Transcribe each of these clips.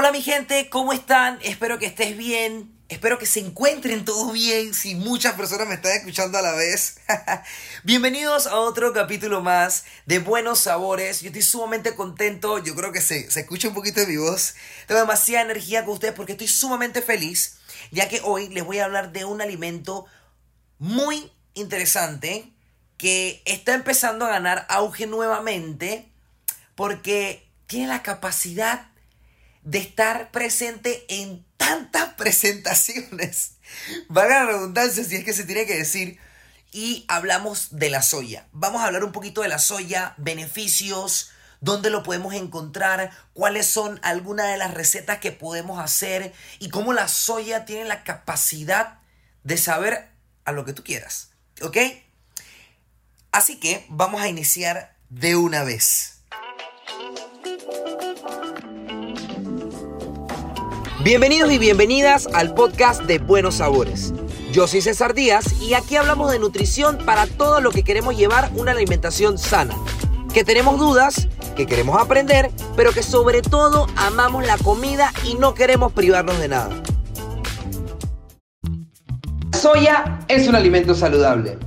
Hola mi gente, ¿cómo están? Espero que estés bien. Espero que se encuentren todos bien. Si muchas personas me están escuchando a la vez. Bienvenidos a otro capítulo más de Buenos Sabores. Yo estoy sumamente contento. Yo creo que se, se escucha un poquito de mi voz. Tengo demasiada energía con ustedes porque estoy sumamente feliz. Ya que hoy les voy a hablar de un alimento muy interesante que está empezando a ganar auge nuevamente porque tiene la capacidad de estar presente en tantas presentaciones. Vaga la redundancia si es que se tiene que decir. Y hablamos de la soya. Vamos a hablar un poquito de la soya, beneficios, dónde lo podemos encontrar, cuáles son algunas de las recetas que podemos hacer y cómo la soya tiene la capacidad de saber a lo que tú quieras. ¿Ok? Así que vamos a iniciar de una vez. Bienvenidos y bienvenidas al podcast de Buenos Sabores. Yo soy César Díaz y aquí hablamos de nutrición para todo lo que queremos llevar una alimentación sana. Que tenemos dudas, que queremos aprender, pero que sobre todo amamos la comida y no queremos privarnos de nada. Soya es un alimento saludable.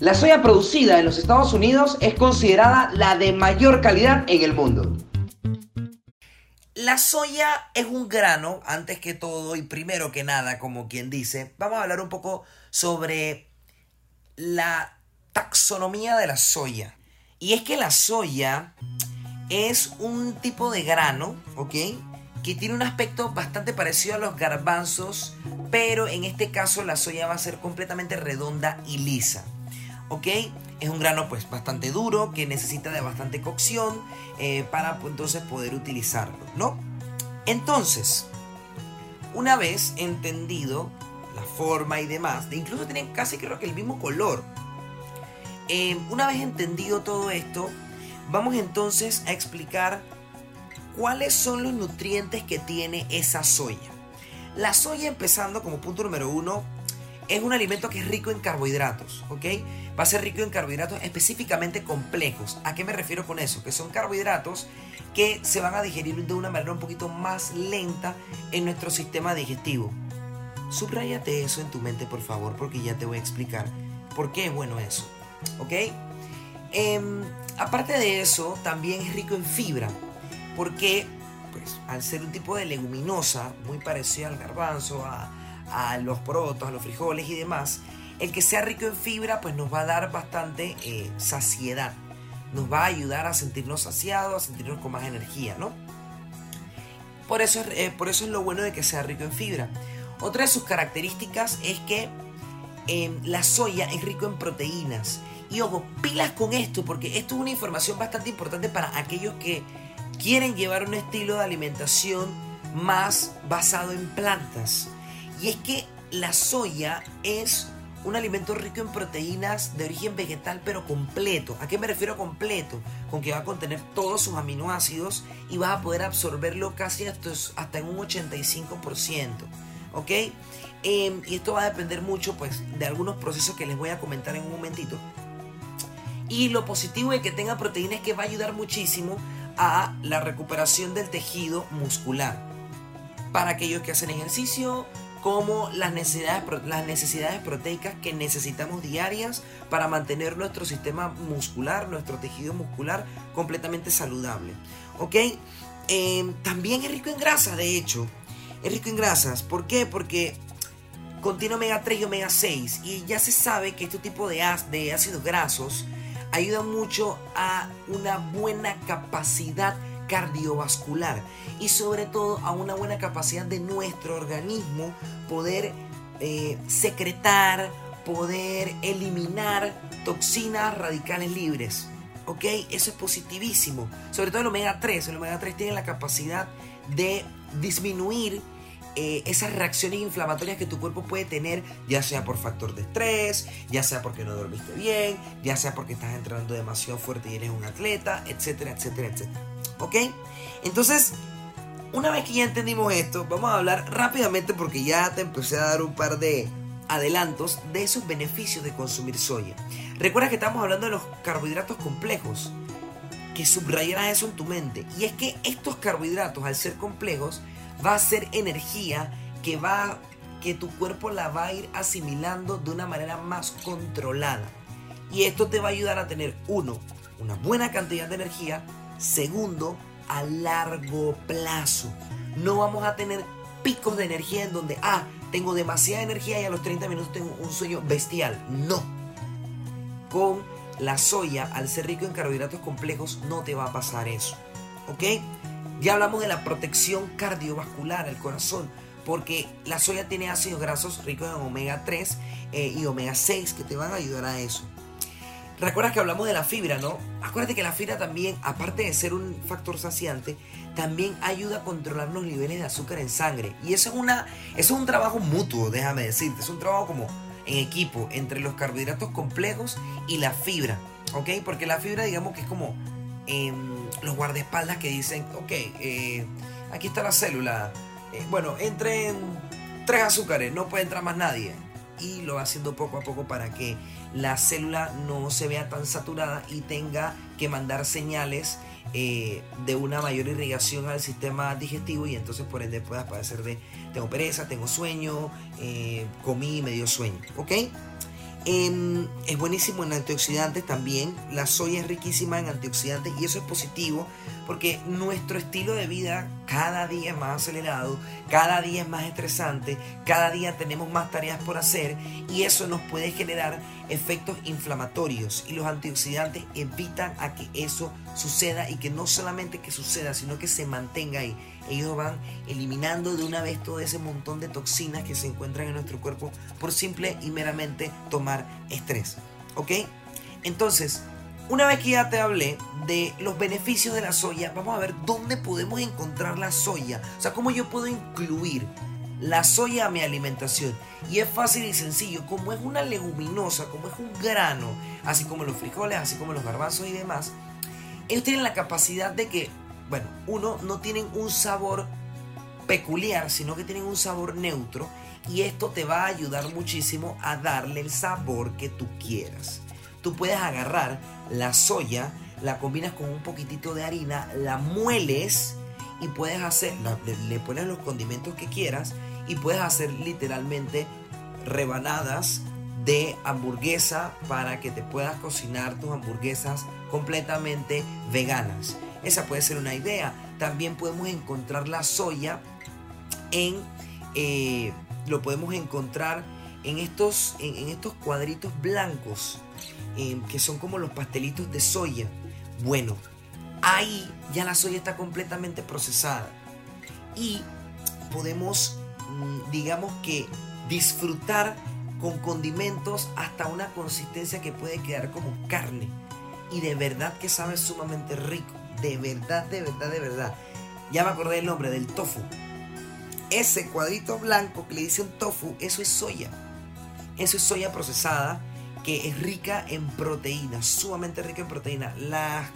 La soya producida en los Estados Unidos es considerada la de mayor calidad en el mundo. La soya es un grano, antes que todo y primero que nada, como quien dice, vamos a hablar un poco sobre la taxonomía de la soya. Y es que la soya es un tipo de grano, ¿ok? Que tiene un aspecto bastante parecido a los garbanzos, pero en este caso la soya va a ser completamente redonda y lisa. ¿ok? Es un grano pues bastante duro que necesita de bastante cocción eh, para pues, entonces poder utilizarlo, ¿no? Entonces, una vez entendido la forma y demás, de incluso tienen casi creo que el mismo color, eh, una vez entendido todo esto, vamos entonces a explicar cuáles son los nutrientes que tiene esa soya. La soya empezando como punto número uno es un alimento que es rico en carbohidratos, ¿ok? Va a ser rico en carbohidratos específicamente complejos. ¿A qué me refiero con eso? Que son carbohidratos que se van a digerir de una manera un poquito más lenta en nuestro sistema digestivo. Subrayate eso en tu mente, por favor, porque ya te voy a explicar por qué es bueno eso, ¿ok? Em, aparte de eso, también es rico en fibra, porque pues, al ser un tipo de leguminosa, muy parecido al garbanzo, a, a los porotos, a los frijoles y demás, el que sea rico en fibra pues nos va a dar bastante eh, saciedad. Nos va a ayudar a sentirnos saciados, a sentirnos con más energía, ¿no? Por eso, eh, por eso es lo bueno de que sea rico en fibra. Otra de sus características es que em, la soya es rico en proteínas. Y ojo, pilas con esto, porque esto es una información bastante importante para aquellos que quieren llevar un estilo de alimentación más basado en plantas. Y es que la soya es un alimento rico en proteínas de origen vegetal pero completo. ¿A qué me refiero completo? Con que va a contener todos sus aminoácidos y vas a poder absorberlo casi hasta, en un 85%. ¿Ok? Em, y esto va a depender mucho pues de algunos procesos que les voy a comentar en un momentito. Y lo positivo de que tenga proteínas es que va a ayudar muchísimo a la recuperación del tejido muscular. Para aquellos que hacen ejercicio, como las necesidades, las necesidades proteicas que necesitamos diarias para mantener nuestro sistema muscular, nuestro tejido muscular completamente saludable. ¿Ok? Em, también es rico en grasas, de hecho. Es rico en grasas. ¿Por qué? Porque contiene omega 3 y omega 6. Y ya se sabe que este tipo de, de ácidos grasos ayudan mucho a una buena capacidad cardiovascular y sobre todo a una buena capacidad de nuestro organismo poder eh, secretar, poder eliminar toxinas radicales libres. ¿Ok? Eso es positivísimo. Sobre todo el omega 3. El omega 3 tiene la capacidad de disminuir eh, esas reacciones inflamatorias que tu cuerpo puede tener, ya sea por factor de estrés, ya sea porque no dormiste bien, ya sea porque estás entrenando demasiado fuerte y eres un atleta, etcétera, etcétera, etcétera. ¿Ok? Entonces, una vez que ya entendimos esto, vamos a hablar rápidamente porque ya te empecé a dar un par de adelantos de esos beneficios de consumir soya. Recuerda que estamos hablando de los carbohidratos complejos. que subrayaras eso en tu mente. Y es que estos carbohidratos, al ser complejos, va a ser energía que va que tu cuerpo la va a ir asimilando de una manera más controlada. Y esto te va a ayudar a tener, uno, una buena cantidad de energía. Segundo, a largo plazo. No vamos a tener picos de energía en donde, ah, tengo demasiada energía y a los 30 minutos tengo un sueño bestial. No. Con la soya, al ser rico en carbohidratos complejos, no te va a pasar eso. ¿Ok? Ya hablamos de la protección cardiovascular al corazón, porque la soya tiene ácidos grasos ricos en omega 3 eh, y omega 6 que te van a ayudar a eso. Recuerdas que hablamos de la fibra, ¿no? Acuérdate que la fibra también, aparte de ser un factor saciante, también ayuda a controlar los niveles de azúcar en sangre. Y eso es, una, eso es un trabajo mutuo, déjame decirte. Es un trabajo como en equipo entre los carbohidratos complejos y la fibra, ¿ok? Porque la fibra, digamos que es como em, los guardaespaldas que dicen, ok, eh, aquí está la célula. Eh, bueno, entren tres azúcares, no puede entrar más nadie y lo va haciendo poco a poco para que la célula no se vea tan saturada y tenga que mandar señales eh, de una mayor irrigación al sistema digestivo y entonces por ende puedas padecer de tengo pereza, tengo sueño, eh, comí medio sueño, ¿ok? Em, es buenísimo en antioxidantes también. La soya es riquísima en antioxidantes y eso es positivo porque nuestro estilo de vida cada día es más acelerado, cada día es más estresante, cada día tenemos más tareas por hacer y eso nos puede generar efectos inflamatorios y los antioxidantes evitan a que eso suceda y que no solamente que suceda, sino que se mantenga ahí. Ellos van eliminando de una vez todo ese montón de toxinas que se encuentran en nuestro cuerpo por simple y meramente tomar estrés. ¿Ok? Entonces, una vez que ya te hablé de los beneficios de la soya, vamos a ver dónde podemos encontrar la soya. O sea, cómo yo puedo incluir la soya a mi alimentación. Y es fácil y sencillo, como es una leguminosa, como es un grano, así como los frijoles, así como los garbanzos y demás, ellos tienen la capacidad de que, bueno, uno, no tienen un sabor peculiar, sino que tienen un sabor neutro. Y esto te va a ayudar muchísimo a darle el sabor que tú quieras tú puedes agarrar la soya, la combinas con un poquitito de harina, la mueles y puedes hacer, le, pones los condimentos que quieras y puedes hacer literalmente rebanadas de hamburguesa para que te puedas cocinar tus hamburguesas completamente veganas. Esa puede ser una idea. También podemos encontrar la soya en, eh, lo podemos encontrar en estos, en estos cuadritos blancos Em, que son como los pastelitos de soya. Bueno, ahí ya la soya está completamente procesada y podemos, mm, digamos que, disfrutar con condimentos hasta una consistencia que puede quedar como carne. Y de verdad que sabe sumamente rico. De verdad, de verdad, de verdad. Ya me acordé del nombre, del tofu. Ese cuadrito blanco que le dicen tofu, eso es soya. Eso es soya procesada que es rica en proteína, sumamente rica en proteína. Las,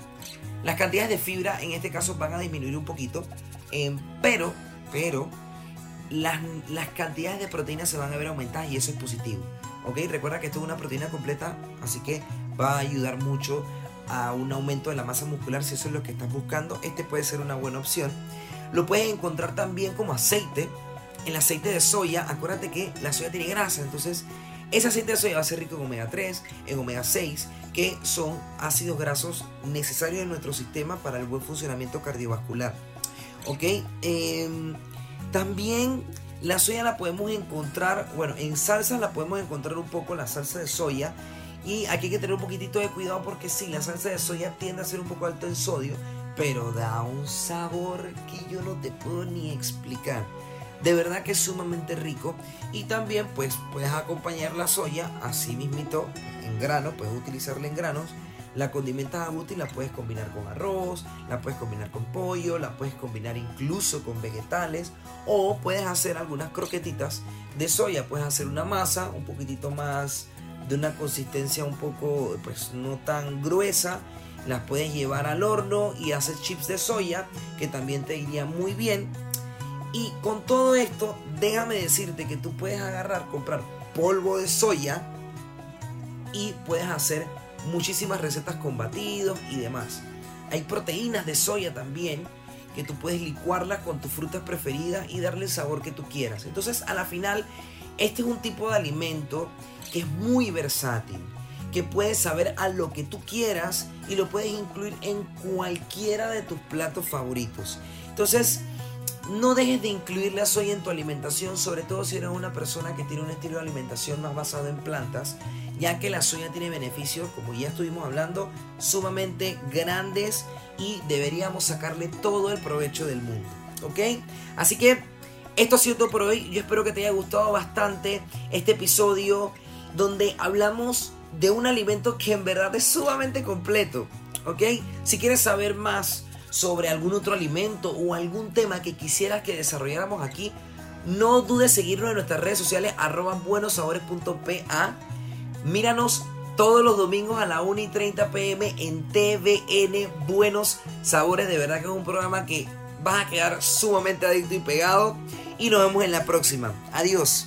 las cantidades de fibra en este caso van a disminuir un poquito, eh, pero, pero las, las, cantidades de proteína se van a ver aumentadas y eso es positivo. ¿Ok? Recuerda que esto es una proteína completa, así que va a ayudar mucho a un aumento de la masa muscular si eso es lo que estás buscando. Este puede ser una buena opción. Lo puedes encontrar también como aceite. El aceite de soya, acuérdate que la soya tiene grasa, entonces ese aceite de soya va a ser rico en omega 3, en omega 6, que son ácidos grasos necesarios en nuestro sistema para el buen funcionamiento cardiovascular. ¿Ok? Em, también la soya la podemos encontrar, bueno, en salsas la podemos encontrar un poco la salsa de soya. Y aquí hay que tener un poquitito de cuidado porque sí, la salsa de soya tiende a ser un poco alto en sodio, pero da un sabor que yo no te puedo ni explicar. De verdad que es sumamente rico. Y también pues puedes acompañar la soya así mismito en grano, puedes utilizarla en granos. La condimentas a gusto y la puedes combinar con arroz, la puedes combinar con pollo, la puedes combinar incluso con vegetales o puedes hacer algunas croquetitas de soya, puedes hacer una masa un poquitito más de una consistencia un poco pues no tan gruesa, las puedes llevar al horno y hacer chips de soya que también te iría muy bien y con todo esto, déjame decirte que tú puedes agarrar, comprar polvo de soya y puedes hacer muchísimas recetas con batidos y demás. Hay proteínas de soya también que tú puedes licuarlas con tus frutas preferidas y darle el sabor que tú quieras. Entonces, a la final, este es un tipo de alimento que es muy versátil, que puedes saber a lo que tú quieras y lo puedes incluir en cualquiera de tus platos favoritos. Entonces, no dejes de incluir la soya en tu alimentación, sobre todo si eres una persona que tiene un estilo de alimentación más basado en plantas, ya que la soya tiene beneficios, como ya estuvimos hablando, sumamente grandes y deberíamos sacarle todo el provecho del mundo. ¿Ok? Así que esto ha sido todo por hoy. Yo espero que te haya gustado bastante este episodio donde hablamos de un alimento que en verdad es sumamente completo. ¿Ok? Si quieres saber más sobre algún otro alimento o algún tema que quisieras que desarrolláramos aquí, no dudes seguirnos en nuestras redes sociales arroba buenosabores.pa. Míranos todos los domingos a la 1 y 30 pm en TVN Buenos Sabores. De verdad que es un programa que vas a quedar sumamente adicto y pegado. Y nos vemos en la próxima. Adiós.